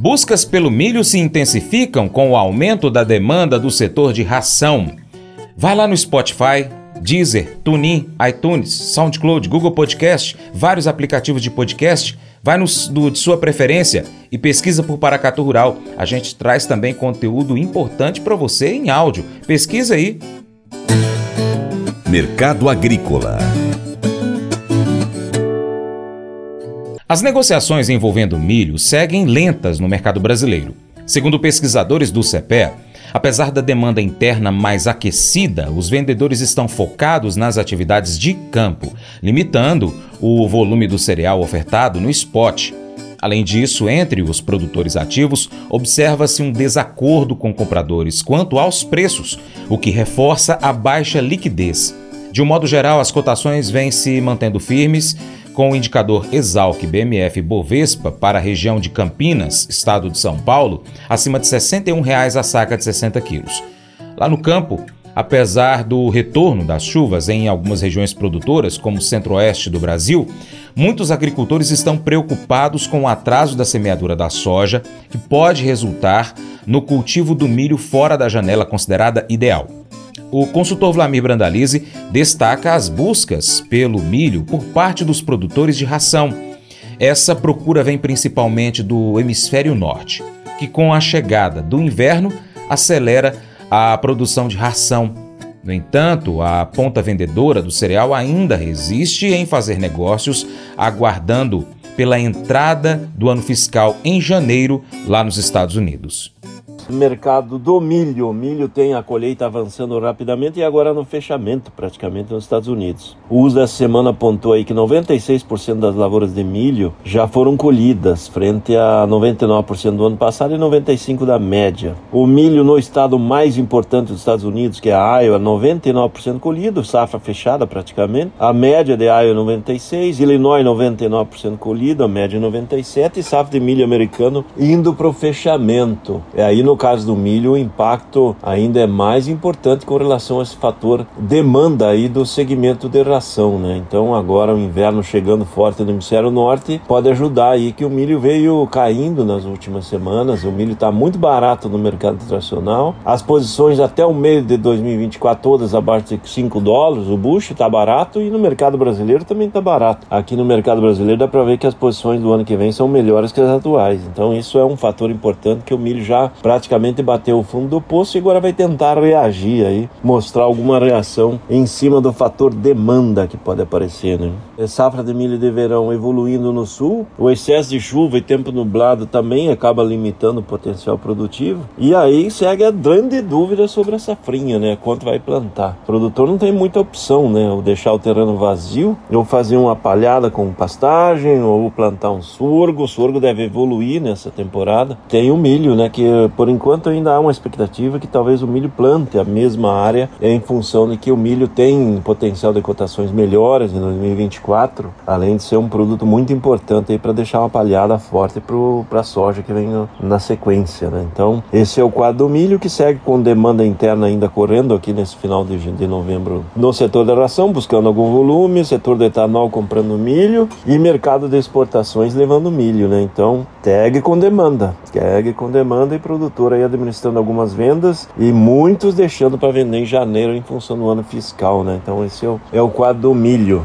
Buscas pelo milho se intensificam com o aumento da demanda do setor de ração. Vai lá no Spotify, Deezer, TuneIn, iTunes, SoundCloud, Google Podcast, vários aplicativos de podcast. Vai no do, de sua preferência e pesquisa por Paracatu Rural. A gente traz também conteúdo importante para você em áudio. Pesquisa aí. Mercado Agrícola As negociações envolvendo milho seguem lentas no mercado brasileiro. Segundo pesquisadores do CEPE, apesar da demanda interna mais aquecida, os vendedores estão focados nas atividades de campo, limitando o volume do cereal ofertado no spot. Além disso, entre os produtores ativos, observa-se um desacordo com compradores quanto aos preços, o que reforça a baixa liquidez. De um modo geral, as cotações vêm se mantendo firmes com o indicador Exalc BMF Bovespa para a região de Campinas, estado de São Paulo, acima de 61 reais a saca de 60 quilos. Lá no campo, apesar do retorno das chuvas em algumas regiões produtoras, como o centro-oeste do Brasil, muitos agricultores estão preocupados com o atraso da semeadura da soja, que pode resultar no cultivo do milho fora da janela considerada ideal. O consultor Vlamir Brandalize destaca as buscas pelo milho por parte dos produtores de ração. Essa procura vem principalmente do hemisfério norte, que com a chegada do inverno acelera a produção de ração. No entanto, a ponta vendedora do cereal ainda resiste em fazer negócios, aguardando pela entrada do ano fiscal em janeiro lá nos Estados Unidos mercado do milho. O milho tem a colheita avançando rapidamente e agora no fechamento praticamente nos Estados Unidos. O uso essa semana apontou aí que 96% das lavouras de milho já foram colhidas, frente a 99% do ano passado e 95% da média. O milho no estado mais importante dos Estados Unidos, que é a Iowa, 99% colhido, safra fechada praticamente. A média de Iowa 96%, Illinois 99% colhido, a média 97% e safra de milho americano indo para o fechamento. É aí no caso do milho, o impacto ainda é mais importante com relação a esse fator demanda aí do segmento de ração, né? Então agora o inverno chegando forte no hemisfério norte pode ajudar aí que o milho veio caindo nas últimas semanas, o milho está muito barato no mercado internacional, as posições até o meio de 2024 todas abaixo de 5 dólares, o bucho está barato e no mercado brasileiro também está barato. Aqui no mercado brasileiro dá para ver que as posições do ano que vem são melhores que as atuais, então isso é um fator importante que o milho já praticamente praticamente bateu o fundo do poço e agora vai tentar reagir aí, mostrar alguma reação em cima do fator demanda que pode aparecer, né? É safra de milho de verão evoluindo no sul, o excesso de chuva e tempo nublado também acaba limitando o potencial produtivo. E aí segue a grande dúvida sobre a safrinha, né? Quanto vai plantar. O produtor não tem muita opção, né? Ou deixar o terreno vazio, ou fazer uma palhada com pastagem, ou plantar um sorgo. O sorgo deve evoluir nessa temporada. Tem o milho, né? Que por enquanto ainda há uma expectativa que talvez o milho plante a mesma área em função de que o milho tem potencial de cotações melhores em 2024, além de ser um produto muito importante para deixar uma palhada forte para a soja que vem na sequência. Né? Então, esse é o quadro do milho que segue com demanda interna ainda correndo aqui nesse final de, de novembro no setor da ração, buscando algum volume, setor do etanol comprando milho e mercado de exportações levando milho. Né? Então, segue com demanda, segue com demanda e produtor aí administrando algumas vendas e muitos deixando para vender em janeiro em função do ano fiscal, né? Então esse é o, é o quadro do milho.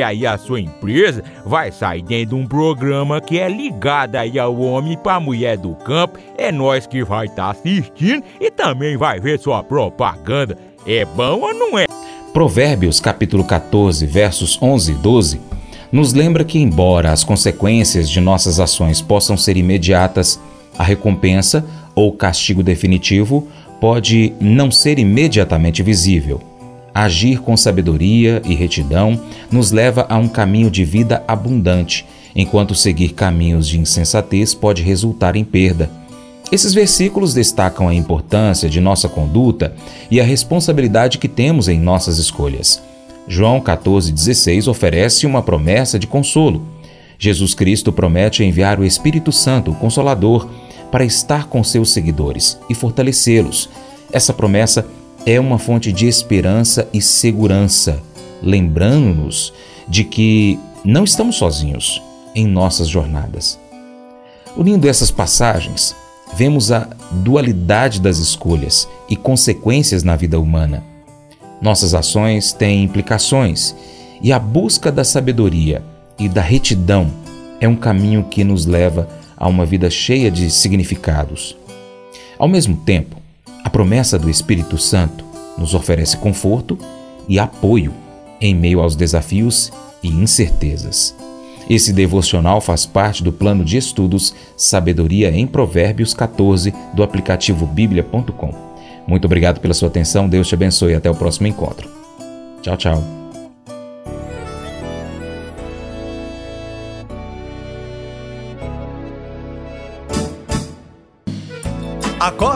aí a sua empresa vai sair dentro de um programa que é ligado aí ao homem para mulher do campo. É nós que vai estar tá assistindo e também vai ver sua propaganda. É bom ou não é? Provérbios capítulo 14, versos 11 e 12 nos lembra que, embora as consequências de nossas ações possam ser imediatas, a recompensa ou castigo definitivo pode não ser imediatamente visível. Agir com sabedoria e retidão nos leva a um caminho de vida abundante enquanto seguir caminhos de insensatez pode resultar em perda. Esses versículos destacam a importância de nossa conduta e a responsabilidade que temos em nossas escolhas. João 14,16 oferece uma promessa de consolo. Jesus Cristo promete enviar o Espírito Santo, o Consolador, para estar com seus seguidores e fortalecê-los. Essa promessa é uma fonte de esperança e segurança, lembrando-nos de que não estamos sozinhos em nossas jornadas. Unindo essas passagens, vemos a dualidade das escolhas e consequências na vida humana. Nossas ações têm implicações e a busca da sabedoria e da retidão é um caminho que nos leva a uma vida cheia de significados. Ao mesmo tempo, a promessa do Espírito Santo nos oferece conforto e apoio em meio aos desafios e incertezas. Esse devocional faz parte do plano de estudos Sabedoria em Provérbios 14 do aplicativo bíblia.com. Muito obrigado pela sua atenção, Deus te abençoe e até o próximo encontro. Tchau, tchau.